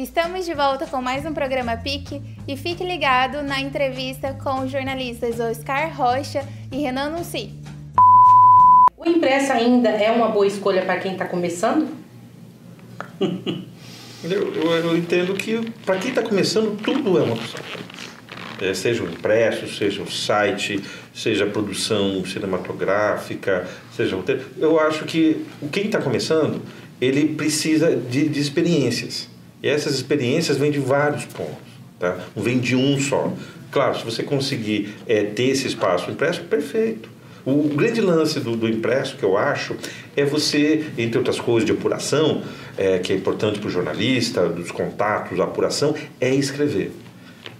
Estamos de volta com mais um programa PIC e fique ligado na entrevista com os jornalistas Oscar Rocha e Renan Nunci. O impresso ainda é uma boa escolha para quem está começando? eu, eu, eu, entendo que para quem está começando, tudo é uma opção. É, seja o impresso, seja o site, seja a produção cinematográfica, seja o. Eu acho que quem está começando, ele precisa de, de experiências. E essas experiências vêm de vários pontos, tá? não vem de um só. Claro, se você conseguir é, ter esse espaço impresso, perfeito. O grande lance do, do, impresso, que eu acho, é você, entre outras coisas de apuração, é, que é importante para o jornalista, dos contatos, a apuração, é escrever.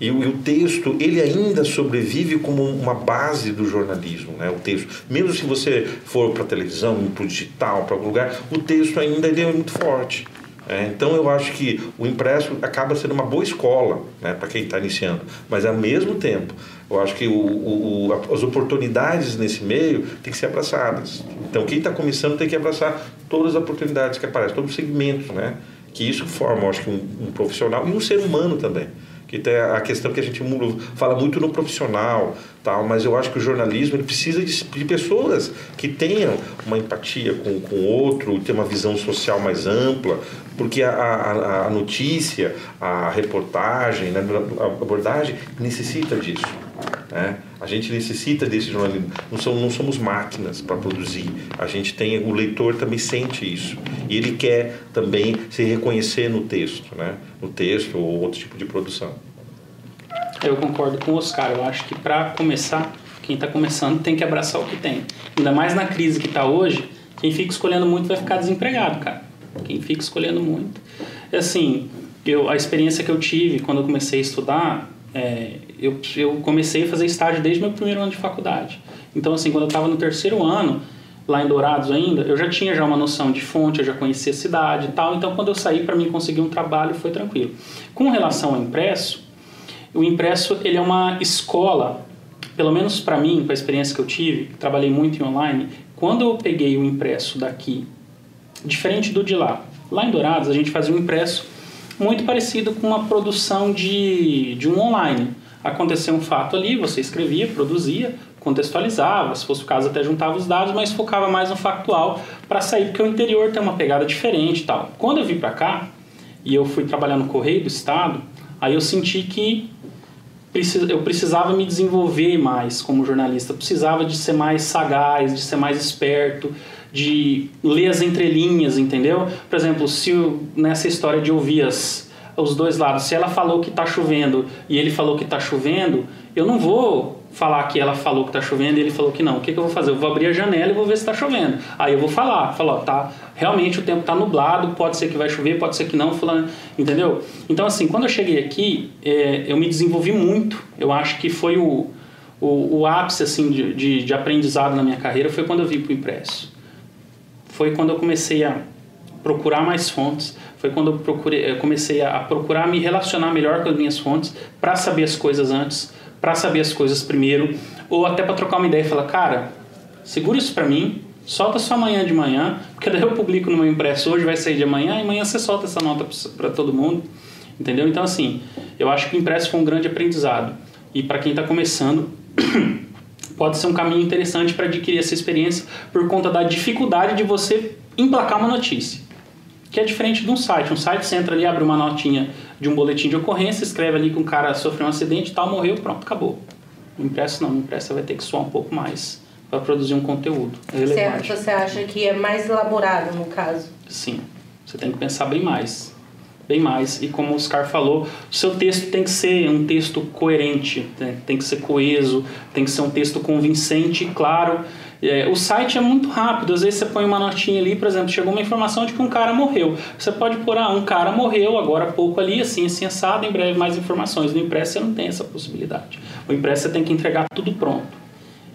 E o, e o, texto, ele ainda sobrevive como uma base do jornalismo, né? o texto. Mesmo se você for para a televisão, para o digital, para algum lugar, o texto ainda ele é muito forte. É, então eu acho que o impresso acaba sendo uma boa escola né, para quem está iniciando, mas ao mesmo tempo eu acho que o, o, as oportunidades nesse meio têm que ser abraçadas. Então quem está começando tem que abraçar todas as oportunidades que aparecem, todos os segmentos, né? Que isso forma, acho que um, um profissional e um ser humano também que tem a questão que a gente fala muito no profissional, tal, mas eu acho que o jornalismo ele precisa de, de pessoas que tenham uma empatia com, o outro, ter uma visão social mais ampla, porque a, a, a notícia, a reportagem, né, a abordagem necessita disso. Né? A gente necessita desse jornalismo. Não somos, não somos máquinas para produzir. A gente tem o leitor também sente isso e ele quer também se reconhecer no texto, né? No texto ou outro tipo de produção. Eu concordo com o Oscar. Eu acho que para começar, quem está começando tem que abraçar o que tem. Ainda mais na crise que está hoje, quem fica escolhendo muito vai ficar desempregado, cara. Quem fica escolhendo muito. Assim, eu, a experiência que eu tive quando eu comecei a estudar, é, eu, eu comecei a fazer estágio desde meu primeiro ano de faculdade. Então, assim, quando eu estava no terceiro ano, lá em Dourados ainda, eu já tinha já uma noção de fonte, eu já conhecia a cidade e tal. Então, quando eu saí para mim conseguir um trabalho, foi tranquilo. Com relação ao impresso, o impresso ele é uma escola, pelo menos para mim, com a experiência que eu tive, trabalhei muito em online. Quando eu peguei o impresso daqui, diferente do de lá, lá em Dourados a gente fazia um impresso muito parecido com uma produção de, de um online. Aconteceu um fato ali, você escrevia, produzia, contextualizava, se fosse o caso até juntava os dados, mas focava mais no factual para sair, porque o interior tem uma pegada diferente e tal. Quando eu vim para cá e eu fui trabalhar no Correio do Estado, aí eu senti que eu precisava me desenvolver mais como jornalista, precisava de ser mais sagaz, de ser mais esperto, de ler as entrelinhas, entendeu? Por exemplo, se nessa história de ouvir as, os dois lados, se ela falou que está chovendo e ele falou que está chovendo, eu não vou falar que ela falou que está chovendo e ele falou que não. O que, que eu vou fazer? Eu vou abrir a janela e vou ver se está chovendo. Aí eu vou falar, falar, tá, realmente o tempo está nublado, pode ser que vai chover, pode ser que não, fulano, entendeu? Então assim, quando eu cheguei aqui, é, eu me desenvolvi muito. Eu acho que foi o, o, o ápice assim de, de, de aprendizado na minha carreira foi quando eu vim para o impresso foi quando eu comecei a procurar mais fontes, foi quando eu, procurei, eu comecei a procurar me relacionar melhor com as minhas fontes para saber as coisas antes, para saber as coisas primeiro, ou até para trocar uma ideia e falar, cara, segura isso para mim, solta só amanhã de manhã, porque daí eu publico no meu impresso hoje, vai sair de amanhã, e amanhã você solta essa nota para todo mundo, entendeu? Então, assim, eu acho que o impresso foi um grande aprendizado. E para quem está começando, pode ser um caminho interessante para adquirir essa experiência por conta da dificuldade de você emplacar uma notícia. Que é diferente de um site. Um site você entra ali, abre uma notinha de um boletim de ocorrência, escreve ali que um cara sofreu um acidente e tal, morreu, pronto, acabou. O impresso não, o impresso vai ter que suar um pouco mais para produzir um conteúdo relevante. Você acha que é mais elaborado no caso? Sim, você tem que pensar bem mais bem mais. E como o Oscar falou, o seu texto tem que ser um texto coerente, né? tem que ser coeso, tem que ser um texto convincente e claro. É, o site é muito rápido, às vezes você põe uma notinha ali, por exemplo, chegou uma informação de que um cara morreu. Você pode pôr, ah, um cara morreu agora há pouco ali, assim, assim, assado, em breve mais informações. No impresso você não tem essa possibilidade. O impresso você tem que entregar tudo pronto.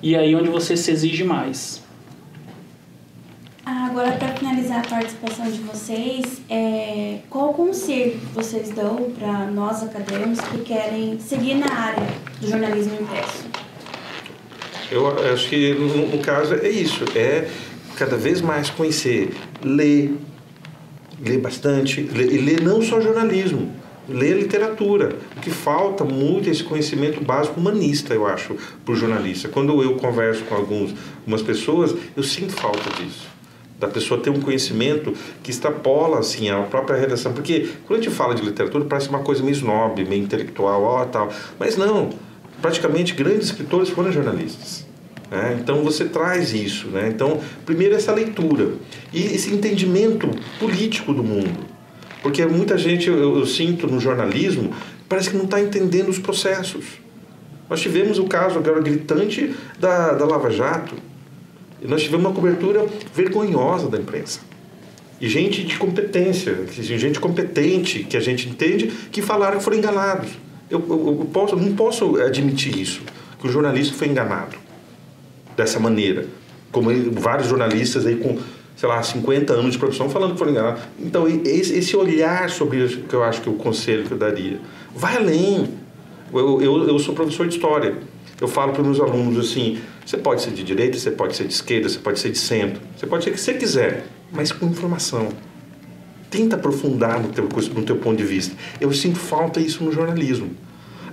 E aí onde você se exige mais. Agora, para finalizar a participação de vocês, é, qual conselho vocês dão para nós acadêmicos que querem seguir na área do jornalismo impresso? Eu acho que, no, caso, é isso. É cada vez mais conhecer, ler, lê bastante, lê, e lê não só jornalismo, lê literatura. O que falta muito é esse conhecimento básico humanista, eu acho, para o jornalista. Quando eu converso com alguns, algumas pessoas, eu sinto falta disso. Da pessoa ter um conhecimento que extrapola assim, a própria redação. Porque quando a gente fala de literatura, parece uma coisa meio snob, meio intelectual, ó, tal. Mas não, praticamente grandes escritores foram jornalistas. Né? Então você traz isso. Né? Então, primeiro essa leitura e esse entendimento político do mundo. Porque muita gente, eu, eu sinto no jornalismo, parece que não está entendendo os processos. Nós tivemos o caso agora gritante da, da Lava Jato. Nós tivemos uma cobertura vergonhosa da imprensa. E gente de competência, gente competente, que a gente entende, que falaram que foram enganados. Eu, eu, eu posso, não posso admitir isso, que o jornalista foi enganado dessa maneira. Como vários jornalistas aí com sei lá, 50 anos de profissão falando que foram enganados. Então, esse, esse olhar sobre isso que eu acho que é o conselho que eu daria. Vai além. Eu, eu, eu sou professor de história. Eu falo para os meus alunos assim: você pode ser de direita, você pode ser de esquerda, você pode ser de centro, você pode ser o que você quiser, mas com informação. Tenta aprofundar no teu, no teu ponto de vista. Eu sinto falta isso no jornalismo.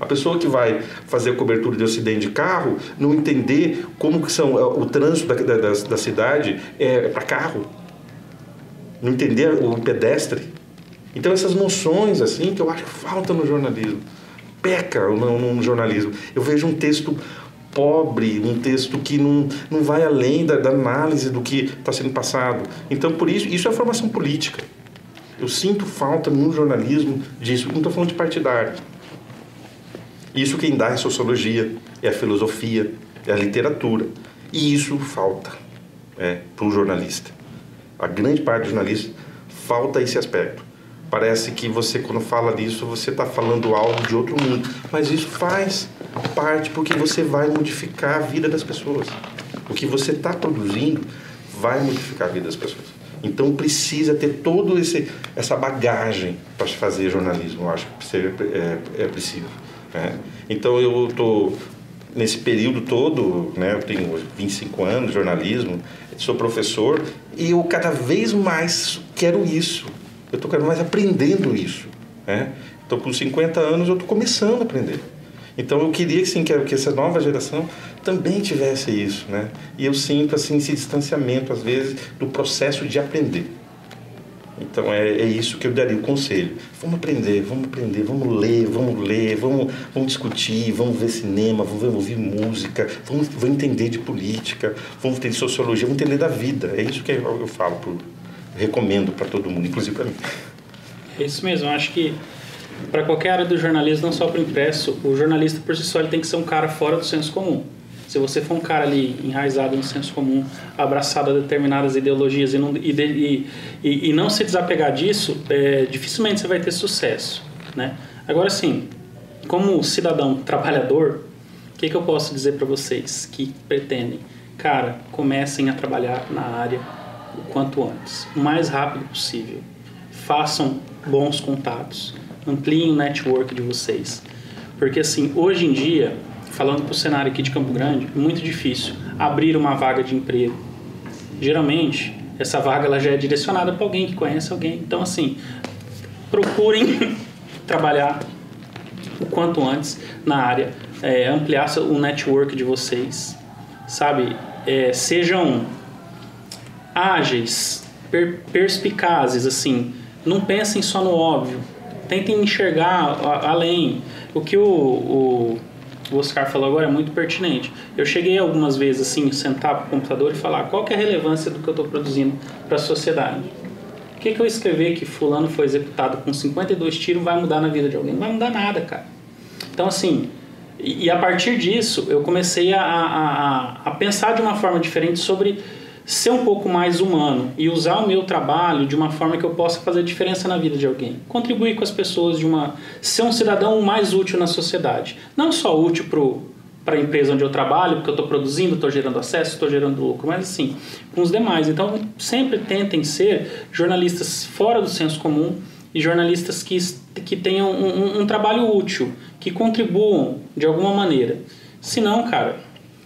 A pessoa que vai fazer a cobertura de acidente de carro não entender como que são o trânsito da, da, da cidade é para carro. Não entender o pedestre. Então essas noções assim que eu acho que falta no jornalismo. Peca no, no jornalismo. Eu vejo um texto pobre, um texto que não, não vai além da, da análise do que está sendo passado. Então, por isso, isso é formação política. Eu sinto falta no jornalismo disso. Não estou falando de partidário. Isso quem dá é a sociologia, é a filosofia, é a literatura. E isso falta é, para o jornalista. A grande parte dos jornalistas falta esse aspecto. Parece que você, quando fala disso, você está falando algo de outro mundo. Mas isso faz parte porque você vai modificar a vida das pessoas. O que você está produzindo vai modificar a vida das pessoas. Então precisa ter todo esse essa bagagem para fazer jornalismo. Eu acho que é, é, preciso. Né? Então eu estou nesse período todo, né, eu tenho 25 anos de jornalismo, sou professor e eu cada vez mais quero isso. Eu estou cada vez mais aprendendo isso. Né? Então, com 50 anos, eu estou começando a aprender. Então, eu queria sim, que, que essa nova geração também tivesse isso. Né? E eu sinto assim, esse distanciamento, às vezes, do processo de aprender. Então é, é isso que eu daria o conselho. Vamos aprender, vamos aprender, vamos ler, vamos ler, vamos, vamos discutir, vamos ver cinema, vamos ouvir música, vamos, vamos entender de política, vamos entender de sociologia, vamos entender da vida. É isso que eu, eu falo, recomendo para todo mundo, inclusive para mim. É isso mesmo, acho que para qualquer área do jornalismo, não só para o impresso, o jornalista por si só tem que ser um cara fora do senso comum. Se você for um cara ali enraizado no senso comum, abraçado a determinadas ideologias e não, e, e, e não se desapegar disso, é, dificilmente você vai ter sucesso. Né? Agora, sim, como cidadão trabalhador, o que, que eu posso dizer para vocês que pretendem? Cara, comecem a trabalhar na área o quanto antes, o mais rápido possível. Façam bons contatos, ampliem o network de vocês. Porque assim, hoje em dia, falando para o cenário aqui de Campo Grande, é muito difícil abrir uma vaga de emprego. Geralmente, essa vaga ela já é direcionada para alguém que conhece alguém. Então, assim, procurem trabalhar o quanto antes na área, é, ampliar o network de vocês, sabe? É, sejam ágeis, per, perspicazes, assim. Não pensem só no óbvio. Tentem enxergar além. O que o, o o Oscar falou agora é muito pertinente. Eu cheguei algumas vezes assim, sentar para o computador e falar qual é a relevância do que eu estou produzindo para a sociedade. O que, que eu escrever que fulano foi executado com 52 tiros vai mudar na vida de alguém? Não vai mudar nada, cara. Então, assim, e, e a partir disso eu comecei a, a, a pensar de uma forma diferente sobre ser um pouco mais humano e usar o meu trabalho de uma forma que eu possa fazer diferença na vida de alguém, contribuir com as pessoas de uma ser um cidadão mais útil na sociedade, não só útil para a empresa onde eu trabalho, porque eu estou produzindo, estou gerando acesso, estou gerando lucro, mas assim, com os demais. Então, sempre tentem ser jornalistas fora do senso comum e jornalistas que, que tenham um, um, um trabalho útil, que contribuam de alguma maneira. Se não, cara,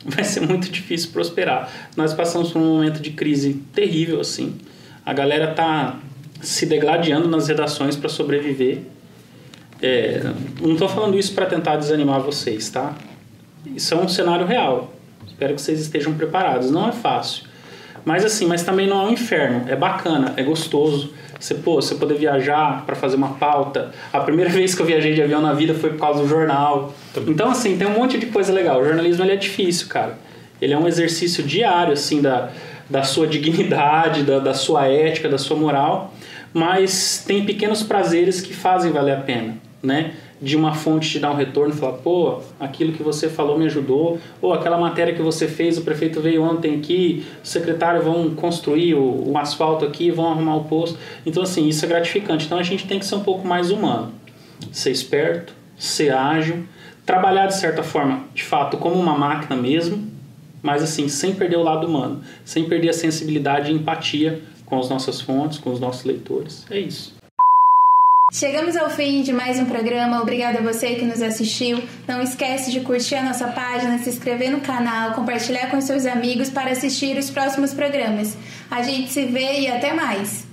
vai ser muito difícil prosperar. Nós passamos por um momento de crise terrível, assim. A galera tá se degladiando nas redações para sobreviver. É, não estou falando isso para tentar desanimar vocês, tá? Isso é um cenário real. Espero que vocês estejam preparados. Não é fácil. Mas assim, mas também não é um inferno. É bacana, é gostoso. Você, pô, você poder viajar para fazer uma pauta. A primeira vez que eu viajei de avião na vida foi por causa do jornal. Então, assim, tem um monte de coisa legal. O jornalismo ele é difícil, cara. Ele é um exercício diário, assim, da, da sua dignidade, da, da sua ética, da sua moral. Mas tem pequenos prazeres que fazem valer a pena, né? De uma fonte te dar um retorno e falar, pô, aquilo que você falou me ajudou, ou aquela matéria que você fez, o prefeito veio ontem aqui, o secretário vão construir o, o asfalto aqui, vão arrumar o posto. Então, assim, isso é gratificante. Então, a gente tem que ser um pouco mais humano, ser esperto, ser ágil, trabalhar de certa forma, de fato, como uma máquina mesmo, mas assim, sem perder o lado humano, sem perder a sensibilidade e empatia com as nossas fontes, com os nossos leitores. É isso. Chegamos ao fim de mais um programa. Obrigada a você que nos assistiu. Não esquece de curtir a nossa página, se inscrever no canal, compartilhar com seus amigos para assistir os próximos programas. A gente se vê e até mais.